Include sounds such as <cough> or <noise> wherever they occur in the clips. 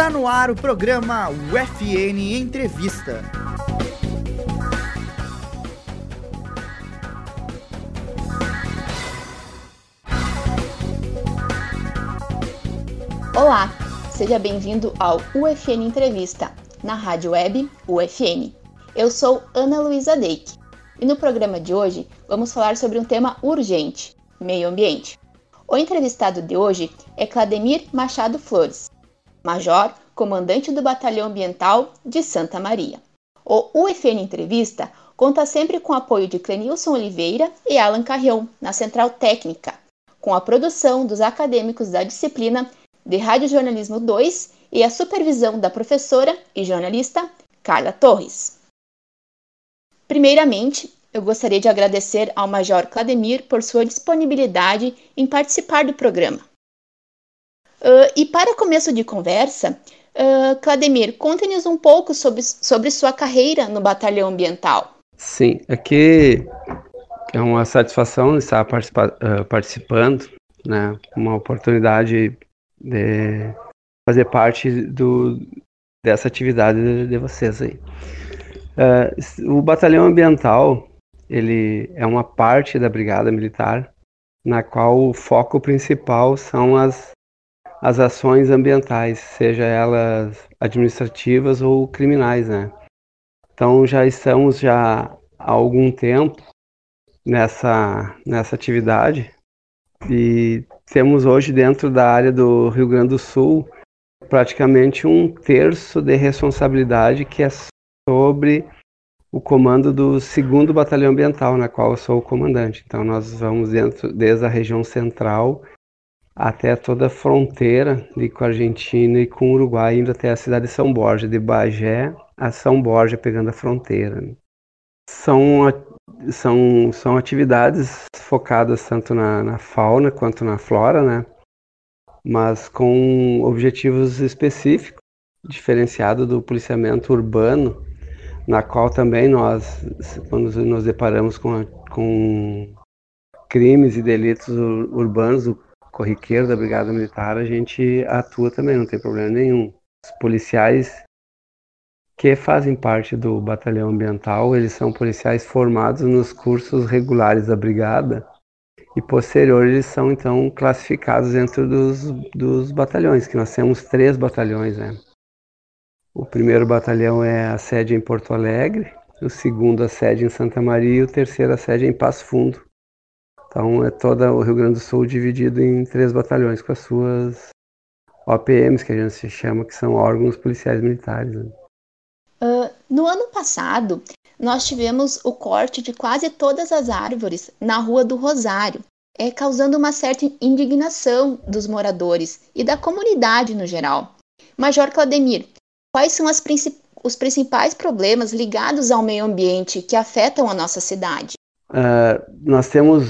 Está no ar o programa UFN Entrevista. Olá, seja bem-vindo ao UFN Entrevista, na rádio web UFN. Eu sou Ana Luísa Deik e no programa de hoje vamos falar sobre um tema urgente: meio ambiente. O entrevistado de hoje é Clademir Machado Flores, major, comandante do Batalhão Ambiental de Santa Maria. O UFN Entrevista conta sempre com o apoio de Clenilson Oliveira e Alan Carrião, na Central Técnica, com a produção dos acadêmicos da disciplina de Rádio Jornalismo 2 e a supervisão da professora e jornalista Carla Torres. Primeiramente, eu gostaria de agradecer ao Major Clademir por sua disponibilidade em participar do programa. Uh, e para começo de conversa, uh, Clademir, conte-nos um pouco sobre, sobre sua carreira no Batalhão Ambiental. Sim, aqui é uma satisfação estar participa uh, participando, né? Uma oportunidade de fazer parte do, dessa atividade de, de vocês aí. Uh, o batalhão ambiental ele é uma parte da brigada militar na qual o foco principal são as, as ações ambientais, seja elas administrativas ou criminais, né? Então já estamos já há algum tempo nessa nessa atividade e temos hoje dentro da área do Rio Grande do Sul praticamente um terço de responsabilidade que é sobre o comando do segundo batalhão ambiental, na qual eu sou o comandante. Então nós vamos dentro desde a região central até toda a fronteira ali com a Argentina e com o Uruguai, indo até a cidade de São Borja, de Bagé a São Borja, pegando a fronteira. São, são, são atividades focadas tanto na, na fauna quanto na flora, né? mas com objetivos específicos, diferenciado do policiamento urbano, na qual também nós, quando nos deparamos com, com crimes e delitos urbanos, o corriqueiro da Brigada Militar, a gente atua também, não tem problema nenhum. Os policiais que fazem parte do batalhão ambiental, eles são policiais formados nos cursos regulares da Brigada e posterior eles são então classificados dentro dos, dos batalhões, que nós temos três batalhões, né? O primeiro batalhão é a sede em Porto Alegre, o segundo a sede em Santa Maria e o terceiro a sede em Passo Fundo. Então é todo o Rio Grande do Sul dividido em três batalhões com as suas OPMs, que a gente se chama, que são órgãos policiais militares. Né? Uh, no ano passado, nós tivemos o corte de quase todas as árvores na Rua do Rosário, é, causando uma certa indignação dos moradores e da comunidade no geral. Major Claudemir, Quais são princip os principais problemas ligados ao meio ambiente que afetam a nossa cidade? Uh, nós temos,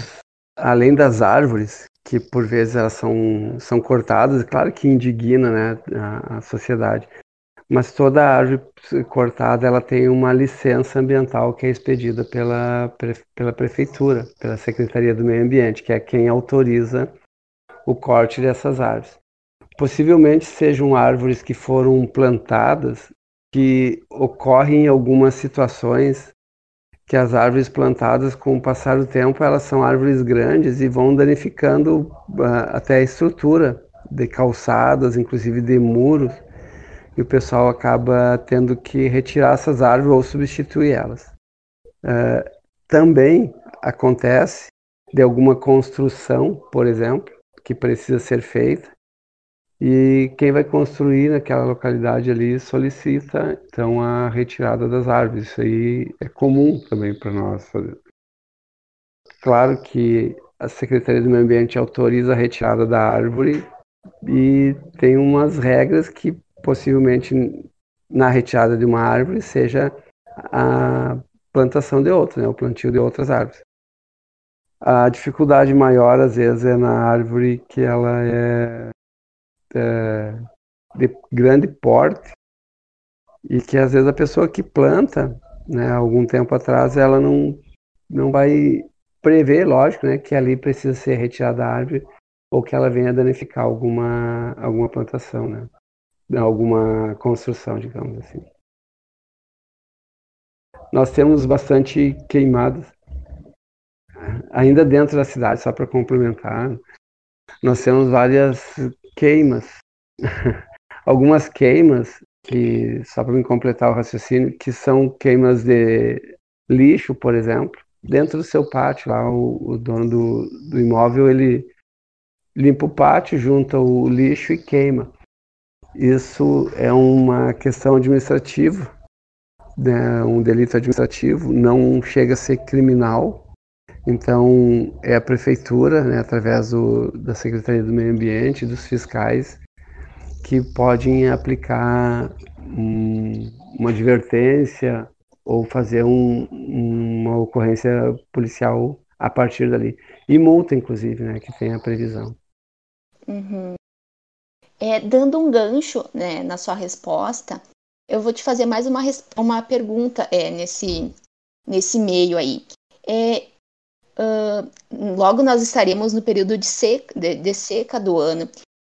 além das árvores, que por vezes elas são, são cortadas, claro que indigna né, a, a sociedade, mas toda árvore cortada ela tem uma licença ambiental que é expedida pela, pela prefeitura, pela Secretaria do Meio Ambiente, que é quem autoriza o corte dessas árvores. Possivelmente sejam árvores que foram plantadas que ocorrem em algumas situações que as árvores plantadas com o passar do tempo elas são árvores grandes e vão danificando uh, até a estrutura de calçadas, inclusive de muros, e o pessoal acaba tendo que retirar essas árvores ou substituir elas. Uh, também acontece de alguma construção, por exemplo, que precisa ser feita e quem vai construir naquela localidade ali solicita então a retirada das árvores. Isso aí é comum também para nós fazer. Claro que a Secretaria do Meio Ambiente autoriza a retirada da árvore e tem umas regras que possivelmente na retirada de uma árvore seja a plantação de outra, né, o plantio de outras árvores. A dificuldade maior às vezes é na árvore que ela é é, de grande porte e que às vezes a pessoa que planta, né, algum tempo atrás, ela não, não vai prever, lógico, né, que ali precisa ser retirada a árvore ou que ela venha danificar alguma, alguma plantação, né. alguma construção, digamos assim. Nós temos bastante queimadas, ainda dentro da cidade, só para complementar, nós temos várias queimas, <laughs> algumas queimas que só para me completar o raciocínio, que são queimas de lixo, por exemplo, dentro do seu pátio, lá o, o dono do, do imóvel ele limpa o pátio, junta o lixo e queima. Isso é uma questão administrativa, né, um delito administrativo, não chega a ser criminal. Então, é a prefeitura, né, através do, da Secretaria do Meio Ambiente, dos fiscais, que podem aplicar um, uma advertência ou fazer um, uma ocorrência policial a partir dali. E multa, inclusive, né, que tem a previsão. Uhum. É, dando um gancho né, na sua resposta, eu vou te fazer mais uma, uma pergunta é, nesse, nesse meio aí. É, logo nós estaremos no período de seca, de, de seca do ano.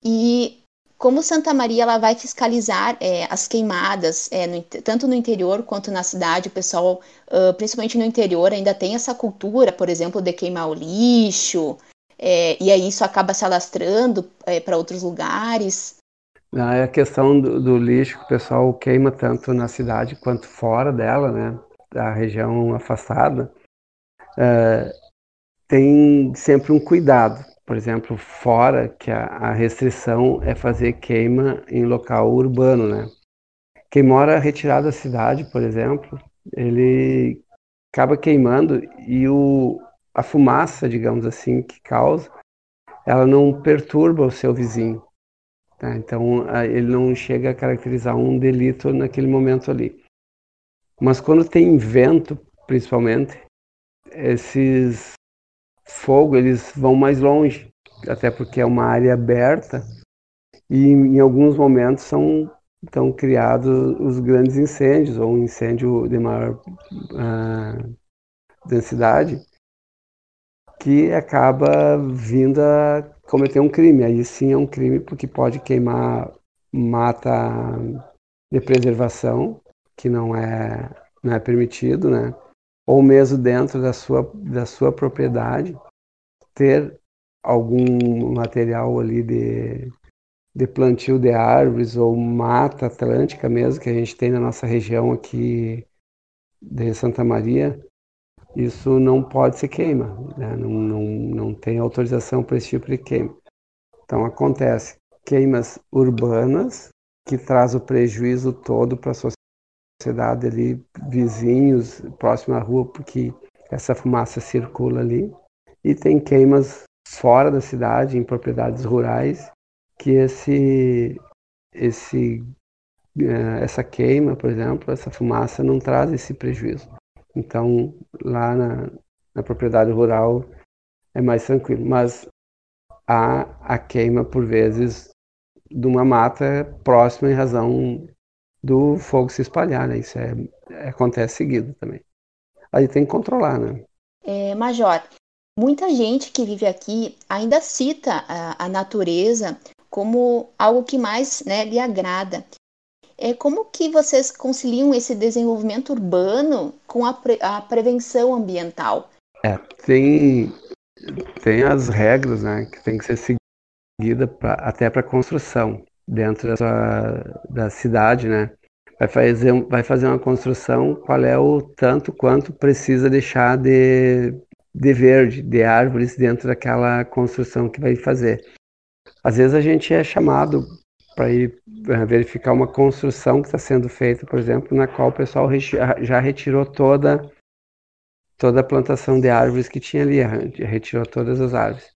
E como Santa Maria ela vai fiscalizar é, as queimadas, é, no, tanto no interior quanto na cidade, o pessoal, uh, principalmente no interior, ainda tem essa cultura, por exemplo, de queimar o lixo, é, e aí isso acaba se alastrando é, para outros lugares. Ah, é a questão do, do, lixo que o pessoal queima tanto na cidade quanto fora dela, né, da região afastada, tem sempre um cuidado. Por exemplo, fora que a, a restrição é fazer queima em local urbano, né? Quem mora retirado da cidade, por exemplo, ele acaba queimando e o, a fumaça, digamos assim, que causa, ela não perturba o seu vizinho. Tá? Então, ele não chega a caracterizar um delito naquele momento ali. Mas quando tem vento, principalmente, esses fogo eles vão mais longe, até porque é uma área aberta e em alguns momentos são estão criados os grandes incêndios ou um incêndio de maior uh, densidade que acaba vindo a cometer um crime. Aí sim é um crime porque pode queimar mata de preservação, que não é, não é permitido, né? Ou mesmo dentro da sua, da sua propriedade, ter algum material ali de, de plantio de árvores ou mata atlântica mesmo, que a gente tem na nossa região aqui de Santa Maria, isso não pode ser queima, né? não, não, não tem autorização para esse tipo de queima. Então acontece queimas urbanas que traz o prejuízo todo para a sociedade ali, vizinhos, próximo à rua, porque essa fumaça circula ali. E tem queimas fora da cidade, em propriedades rurais, que esse, esse, eh, essa queima, por exemplo, essa fumaça não traz esse prejuízo. Então, lá na, na propriedade rural é mais tranquilo. Mas há a queima, por vezes, de uma mata próxima em razão do fogo se espalhar, né? Isso é, acontece seguido também. Aí tem que controlar, né? É, Major, muita gente que vive aqui ainda cita a, a natureza como algo que mais né, lhe agrada. É, como que vocês conciliam esse desenvolvimento urbano com a, pre, a prevenção ambiental? É, tem, tem as regras né, que tem que ser seguida pra, até para construção dentro da, sua, da cidade, né? Vai fazer, vai fazer uma construção, qual é o tanto quanto precisa deixar de, de verde, de árvores dentro daquela construção que vai fazer. Às vezes a gente é chamado para ir eh, verificar uma construção que está sendo feita, por exemplo, na qual o pessoal já retirou toda toda a plantação de árvores que tinha ali, retirou todas as árvores.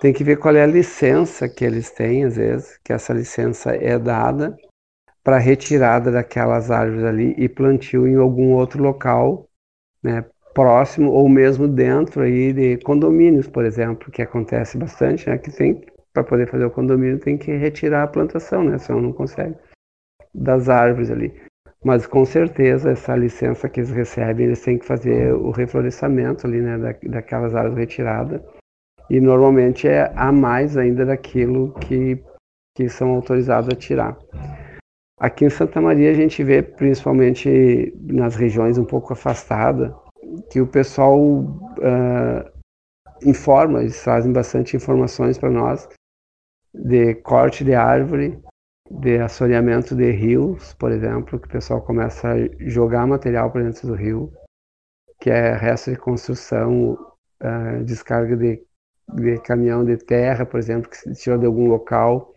Tem que ver qual é a licença que eles têm, às vezes, que essa licença é dada para retirada daquelas árvores ali e plantio em algum outro local, né, próximo ou mesmo dentro aí de condomínios, por exemplo, que acontece bastante, né, que tem para poder fazer o condomínio tem que retirar a plantação, né? Senão não consegue das árvores ali. Mas com certeza essa licença que eles recebem, eles têm que fazer o reflorestamento ali, né? Da, daquelas árvores retiradas. E normalmente é a mais ainda daquilo que, que são autorizados a tirar. Aqui em Santa Maria a gente vê, principalmente nas regiões um pouco afastadas, que o pessoal uh, informa, eles trazem bastante informações para nós de corte de árvore, de assoreamento de rios, por exemplo, que o pessoal começa a jogar material para dentro do rio, que é resto de construção, uh, descarga de, de caminhão de terra, por exemplo, que se tirou de algum local.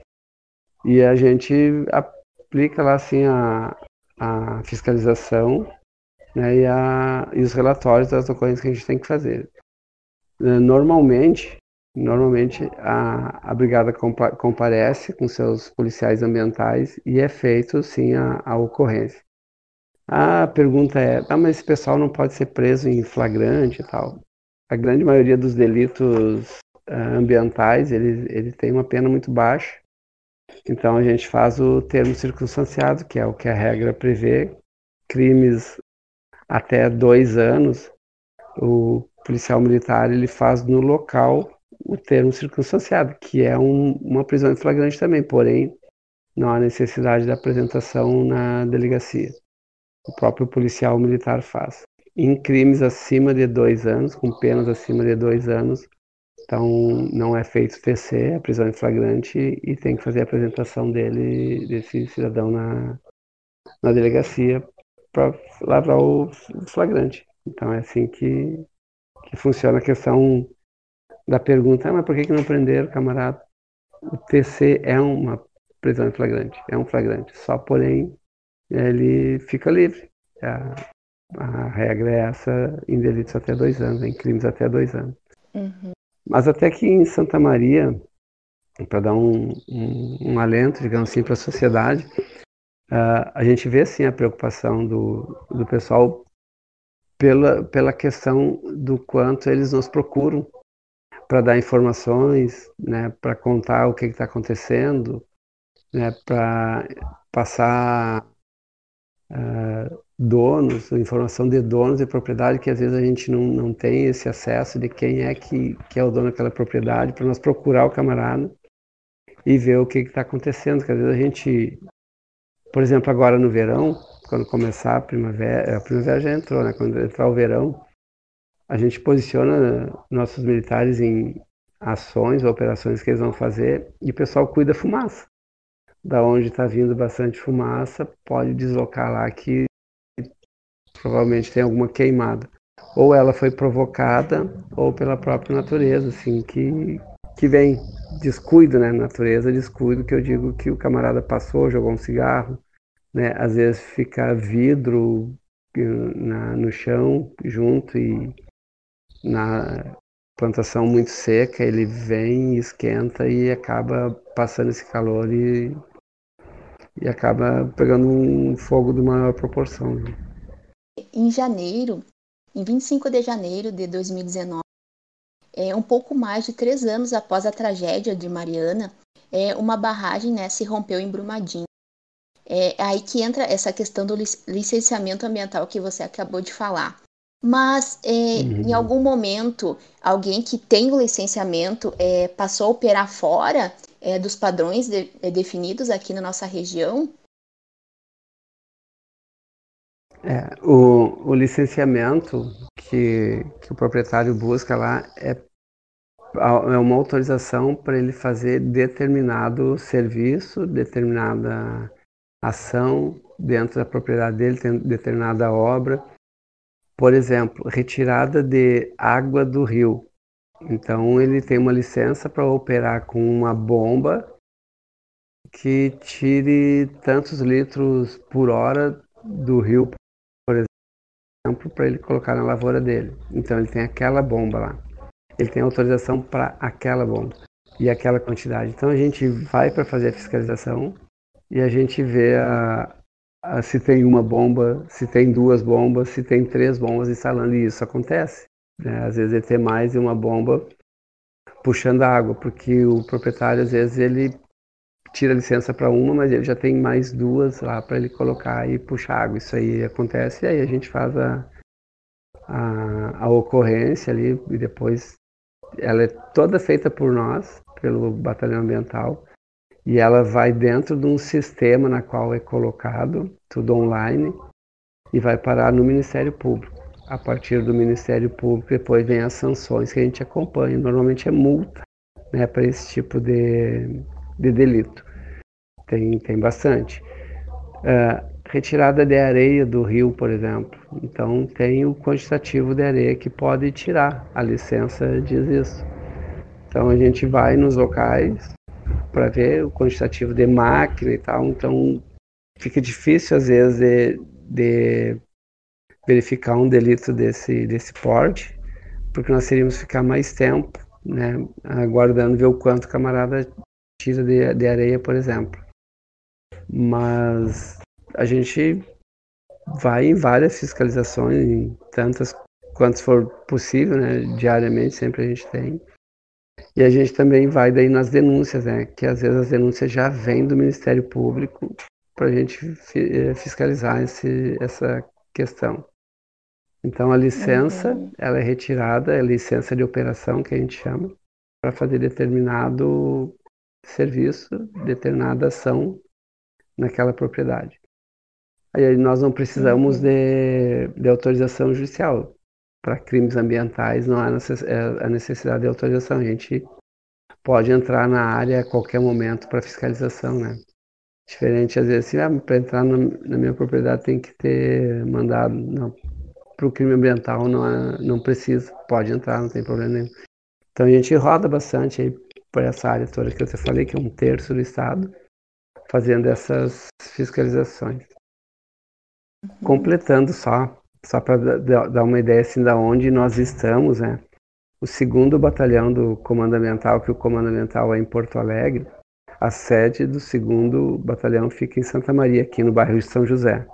E a gente aplica lá assim a, a fiscalização né, e, a, e os relatórios das ocorrências que a gente tem que fazer. Normalmente, Normalmente a, a brigada compa comparece com seus policiais ambientais e é feito sim a, a ocorrência. A pergunta é, ah, mas esse pessoal não pode ser preso em flagrante e tal. A grande maioria dos delitos uh, ambientais, ele, ele tem uma pena muito baixa. Então a gente faz o termo circunstanciado, que é o que a regra prevê. Crimes até dois anos, o policial militar ele faz no local o termo circunstanciado, que é um, uma prisão em flagrante também, porém não há necessidade da apresentação na delegacia. O próprio policial militar faz. Em crimes acima de dois anos, com penas acima de dois anos, então não é feito TC, a prisão em flagrante, e tem que fazer a apresentação dele, desse cidadão na, na delegacia para lavrar o flagrante. Então é assim que, que funciona a questão da pergunta, ah, mas por que, que não prenderam, camarada? O TC é uma prisão em flagrante, é um flagrante, só porém ele fica livre. A, a regra é essa em delitos até dois anos, em crimes até dois anos. Uhum. Mas até que em Santa Maria, para dar um, um, um, alento, digamos assim, para a sociedade, uh, a gente vê sim a preocupação do, do pessoal pela, pela questão do quanto eles nos procuram para dar informações, né, para contar o que está acontecendo, né, para passar uh, donos, informação de donos de propriedade que às vezes a gente não, não tem esse acesso de quem é que, que é o dono daquela propriedade, para nós procurar o camarada e ver o que está acontecendo, que às vezes a gente, por exemplo, agora no verão, quando começar a primavera, a primavera já entrou, né, quando entrar o verão, a gente posiciona nossos militares em ações, operações que eles vão fazer e o pessoal cuida da fumaça. Da onde está vindo bastante fumaça, pode deslocar lá que provavelmente tem alguma queimada. Ou ela foi provocada, ou pela própria natureza, assim, que, que vem descuido, né? Natureza, descuido, que eu digo que o camarada passou, jogou um cigarro, né? Às vezes fica vidro eh, na, no chão junto e na plantação muito seca, ele vem, esquenta e acaba passando esse calor e, e acaba pegando um fogo de maior proporção. Né? Em janeiro, em 25 de janeiro de 2019, é, um pouco mais de três anos após a tragédia de Mariana, é, uma barragem né, se rompeu em Brumadinho. É aí que entra essa questão do licenciamento ambiental que você acabou de falar. Mas é, uhum. em algum momento, alguém que tem o licenciamento é, passou a operar fora é, dos padrões de, definidos aqui na nossa região? É, o, o licenciamento que, que o proprietário busca lá é, é uma autorização para ele fazer determinado serviço, determinada ação dentro da propriedade dele, determinada obra por exemplo, retirada de água do rio. Então ele tem uma licença para operar com uma bomba que tire tantos litros por hora do rio, exemplo, para ele colocar na lavoura dele. Então ele tem aquela bomba lá. Ele tem autorização para aquela bomba e aquela quantidade. Então a gente vai para fazer a fiscalização e a gente vê a, ah, se tem uma bomba, se tem duas bombas, se tem três bombas instalando, e isso acontece. Né? Às vezes ele tem mais de uma bomba puxando água, porque o proprietário, às vezes, ele tira licença para uma, mas ele já tem mais duas lá para ele colocar e puxar água. Isso aí acontece, e aí a gente faz a, a, a ocorrência ali, e depois ela é toda feita por nós, pelo batalhão ambiental, e ela vai dentro de um sistema na qual é colocado tudo online e vai parar no Ministério Público. A partir do Ministério Público, depois vem as sanções que a gente acompanha. Normalmente é multa né, para esse tipo de, de delito. Tem, tem bastante. Uh, retirada de areia do rio, por exemplo. Então, tem o quantitativo de areia que pode tirar. A licença diz isso. Então, a gente vai nos locais para ver o quantitativo de máquina e tal. Então, fica difícil, às vezes, de, de verificar um delito desse, desse porte, porque nós teríamos que ficar mais tempo né, aguardando ver o quanto o camarada tira de, de areia, por exemplo. Mas a gente vai em várias fiscalizações, em tantas quantas for possível, né, diariamente, sempre a gente tem. E a gente também vai daí nas denúncias, né, que às vezes as denúncias já vêm do Ministério Público para a gente eh, fiscalizar esse, essa questão. Então a licença, uhum. ela é retirada, é a licença de operação que a gente chama, para fazer determinado serviço, determinada ação naquela propriedade. Aí nós não precisamos uhum. de, de autorização judicial. Para crimes ambientais não há é, a necessidade de autorização. A gente pode entrar na área a qualquer momento para fiscalização, né? Diferente, às vezes, assim, ah, para entrar na, na, minha propriedade tem que ter mandado. Não, para o crime ambiental não, é, não precisa, pode entrar, não tem problema nenhum. Então a gente roda bastante aí por essa área toda que eu te falei, que é um terço do Estado, fazendo essas fiscalizações. Uhum. Completando só, só para dar uma ideia assim da onde nós estamos, né? O segundo batalhão do Comando Ambiental, que o Comando Ambiental é em Porto Alegre, a sede do segundo batalhão fica em Santa Maria, aqui no bairro de São José.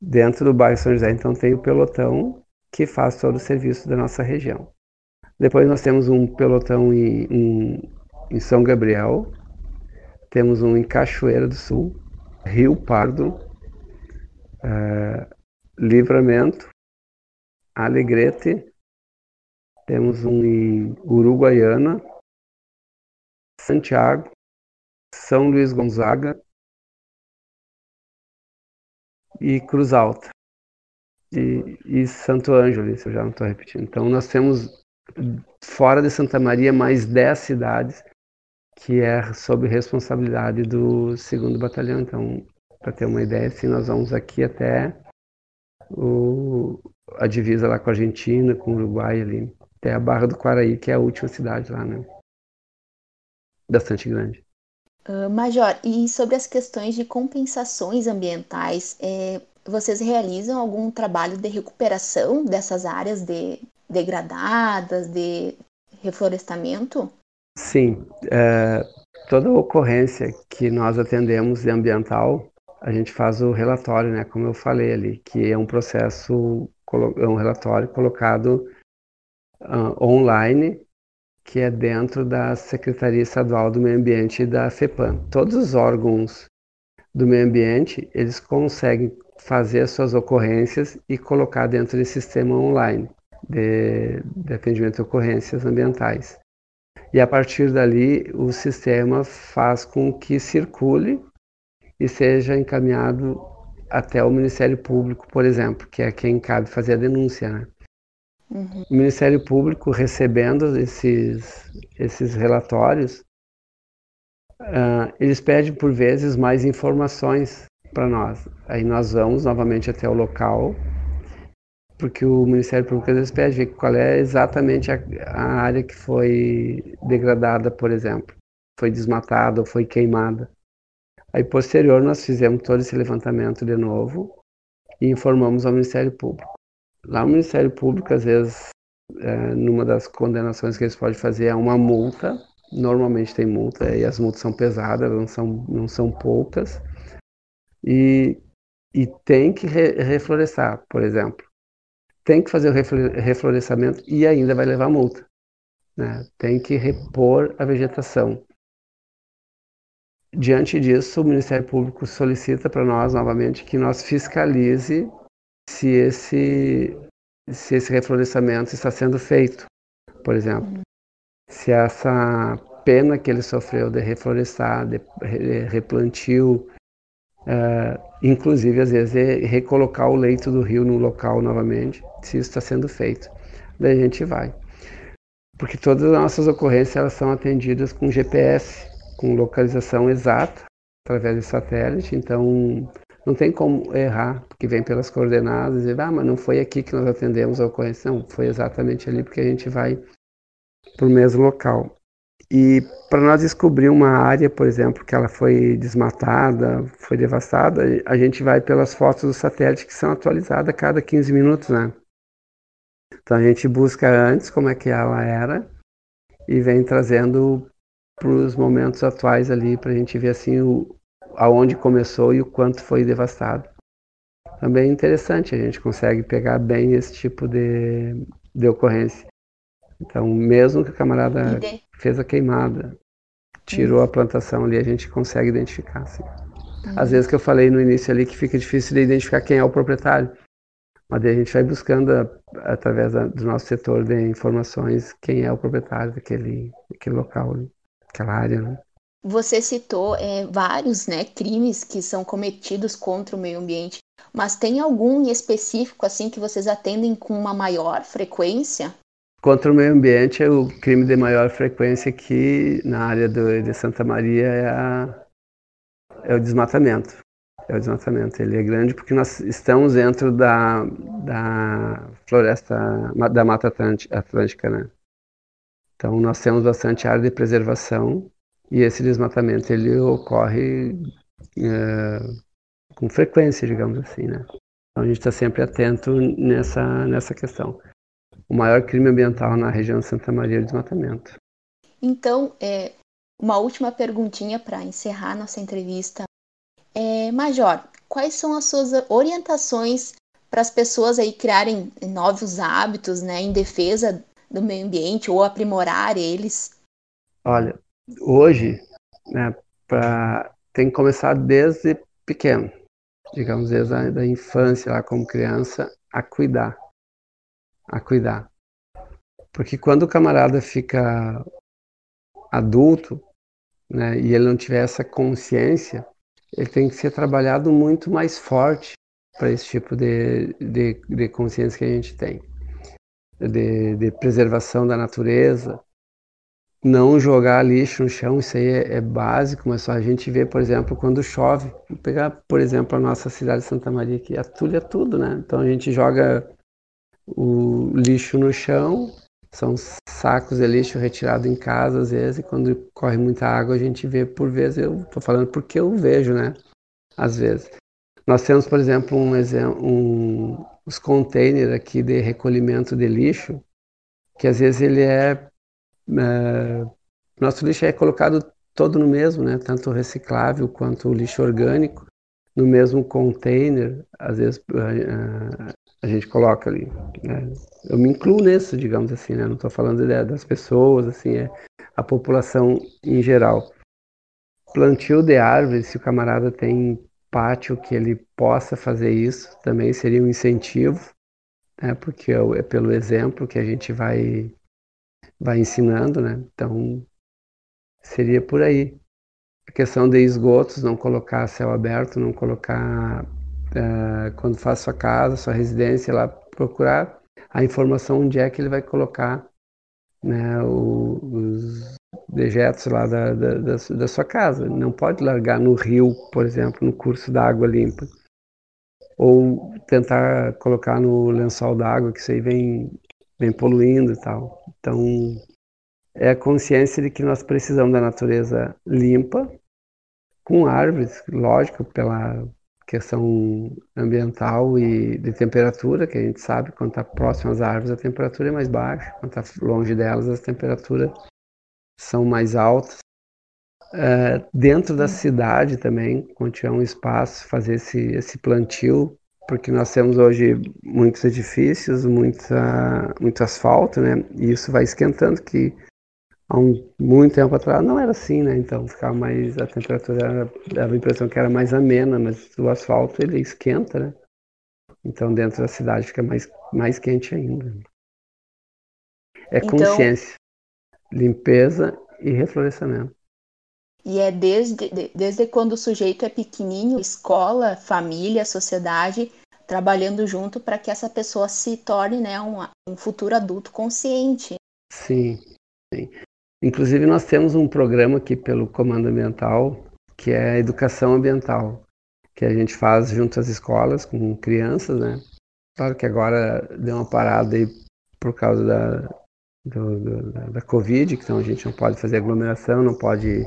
Dentro do bairro São José, então, tem o pelotão que faz todo o serviço da nossa região. Depois nós temos um pelotão em, em, em São Gabriel, temos um em Cachoeira do Sul, Rio Pardo, é, Livramento, Alegrete, temos um em Uruguaiana, Santiago, São Luís Gonzaga, e Cruz Alta. E, e Santo Ângelo, se eu já não estou repetindo. Então nós temos fora de Santa Maria mais 10 cidades que é sob responsabilidade do segundo batalhão. Então, para ter uma ideia, assim, nós vamos aqui até o, a divisa lá com a Argentina, com o Uruguai ali, até a Barra do Quaraí, que é a última cidade lá, né? Bastante grande. Uh, Major, e sobre as questões de compensações ambientais, é, vocês realizam algum trabalho de recuperação dessas áreas de, degradadas, de reflorestamento? Sim, é, toda ocorrência que nós atendemos de ambiental, a gente faz o relatório, né, como eu falei ali, que é um processo, é um relatório colocado uh, online que é dentro da Secretaria Estadual do Meio Ambiente e da FEPAM. Todos os órgãos do meio ambiente, eles conseguem fazer as suas ocorrências e colocar dentro desse sistema online de, de atendimento de ocorrências ambientais. E a partir dali, o sistema faz com que circule e seja encaminhado até o Ministério Público, por exemplo, que é quem cabe fazer a denúncia, né? Uhum. O Ministério Público recebendo esses, esses relatórios, uh, eles pedem por vezes mais informações para nós. Aí nós vamos novamente até o local, porque o Ministério Público às vezes pede qual é exatamente a, a área que foi degradada, por exemplo, foi desmatada ou foi queimada. Aí posterior nós fizemos todo esse levantamento de novo e informamos ao Ministério Público. Lá o Ministério Público, às vezes, é, numa das condenações que eles podem fazer é uma multa. Normalmente tem multa, e as multas são pesadas, não são, não são poucas. E, e tem que re, reflorestar, por exemplo. Tem que fazer o reflorestamento e ainda vai levar multa. Né? Tem que repor a vegetação. Diante disso, o Ministério Público solicita para nós novamente que nós fiscalize se esse, se esse reflorestamento está sendo feito, por exemplo. Se essa pena que ele sofreu de reflorestar, de replantio, uh, inclusive às vezes recolocar o leito do rio no local novamente, se isso está sendo feito. Daí a gente vai. Porque todas as nossas ocorrências elas são atendidas com GPS, com localização exata, através de satélite, então não tem como errar, porque vem pelas coordenadas e ah, mas não foi aqui que nós atendemos a ocorrência. Não, foi exatamente ali porque a gente vai para o mesmo local. E para nós descobrir uma área, por exemplo, que ela foi desmatada, foi devastada, a gente vai pelas fotos do satélite que são atualizadas a cada 15 minutos, né? Então a gente busca antes como é que ela era e vem trazendo para os momentos atuais ali para a gente ver assim o, aonde começou e o quanto foi devastado. Também é interessante, a gente consegue pegar bem esse tipo de, de ocorrência. Então, mesmo que o camarada. Fez a queimada, tirou a plantação ali, a gente consegue identificar. Assim. Às vezes que eu falei no início ali que fica difícil de identificar quem é o proprietário. Mas daí a gente vai buscando, através do nosso setor de informações, quem é o proprietário daquele, daquele local, aquela área. Né? Você citou é, vários né, crimes que são cometidos contra o meio ambiente, mas tem algum em específico assim que vocês atendem com uma maior frequência? Contra o meio ambiente, o crime de maior frequência aqui na área do, de Santa Maria é, a, é o desmatamento. É o desmatamento. Ele é grande porque nós estamos dentro da, da floresta, da Mata Atlântica, né? Então, nós temos bastante área de preservação e esse desmatamento ele ocorre é, com frequência, digamos assim, né? Então a gente está sempre atento nessa, nessa questão. O maior crime ambiental na região de Santa Maria é o desmatamento. Então, é, uma última perguntinha para encerrar nossa entrevista. É, Major, quais são as suas orientações para as pessoas aí criarem novos hábitos né, em defesa do meio ambiente ou aprimorar eles? Olha, hoje, né, pra, tem que começar desde pequeno, digamos, desde a da infância, lá como criança, a cuidar. A cuidar. Porque quando o camarada fica adulto, né, e ele não tiver essa consciência, ele tem que ser trabalhado muito mais forte para esse tipo de, de, de, consciência que a gente tem. De, de preservação da natureza, não jogar lixo no chão, isso aí é, é, básico, mas só a gente vê, por exemplo, quando chove. Vou pegar, por exemplo, a nossa cidade de Santa Maria, que atulha tudo, né? Então a gente joga o lixo no chão, são sacos de lixo retirados em casa, às vezes, e quando corre muita água, a gente vê por vezes, eu estou falando porque eu vejo, né? Às vezes. Nós temos, por exemplo, um exemplo, um, os containers aqui de recolhimento de lixo, que às vezes ele é é, nosso lixo é colocado todo no mesmo, né? Tanto reciclável quanto o lixo orgânico no mesmo container. Às vezes a, gente coloca ali. Né? Eu me incluo nisso, digamos assim, né? Não estou falando de, das pessoas, assim, é a população em geral. Plantio de árvores, se o camarada tem pátio que ele possa fazer isso, também seria um incentivo, né? Porque é, é pelo exemplo que a gente vai vai ensinando, né? Então, seria por aí. A questão de esgotos, não colocar céu aberto, não colocar, uh, quando faz sua casa, sua residência, lá procurar a informação onde é que ele vai colocar né, o, os dejetos lá da, da, da, da, sua casa. Não pode largar no rio, por exemplo, no curso da água limpa. Ou tentar colocar no lençol d'água, que isso aí vem vem poluindo e tal. Então, é a consciência de que nós precisamos da natureza limpa, com árvores, lógico, pela questão ambiental e de temperatura, que a gente sabe quando está próximo às árvores a temperatura é mais baixa, quando está longe delas as temperaturas são mais altas. Uh, dentro da cidade também, quando tiver um espaço, fazer esse, esse plantio porque nós temos hoje muitos edifícios, muita, muito asfalto, né? E isso vai esquentando, que há um, muito tempo atrás não era assim, né? Então ficava mais, a temperatura dava a impressão que era mais amena, mas o asfalto ele esquenta, né? Então dentro da cidade fica mais, mais quente ainda. É então... consciência, limpeza e reflorestamento. E é desde, desde quando o sujeito é pequenininho, escola, família, sociedade, trabalhando junto para que essa pessoa se torne né, um, um futuro adulto consciente. Sim, sim. Inclusive, nós temos um programa aqui pelo Comando Ambiental, que é a Educação Ambiental, que a gente faz junto às escolas, com crianças, né? Claro que agora deu uma parada aí por causa da, do, do, da, da Covid, então a gente não pode fazer aglomeração, não pode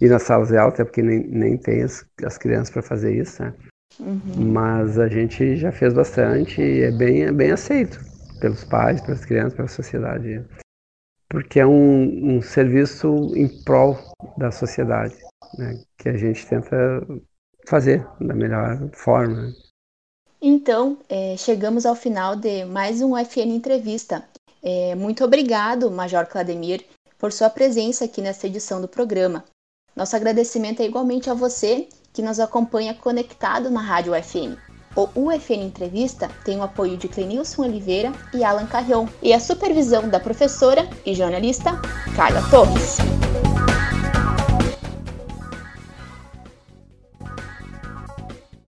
ir nas salas de aula, até porque nem, nem tem as, as crianças para fazer isso, né? Uhum. Mas a gente já fez bastante e é bem, é bem aceito pelos pais, pelas crianças, pela sociedade porque é um, um serviço em prol da sociedade, né, que a gente tenta fazer da melhor forma. Então, é, chegamos ao final de mais um FN Entrevista. É, muito obrigado, Major Clademir, por sua presença aqui nesta edição do programa. Nosso agradecimento é igualmente a você que nos acompanha conectado na Rádio UFN. O UFN Entrevista tem o apoio de Clenilson Oliveira e Alan Carrion e a supervisão da professora e jornalista Carla Torres.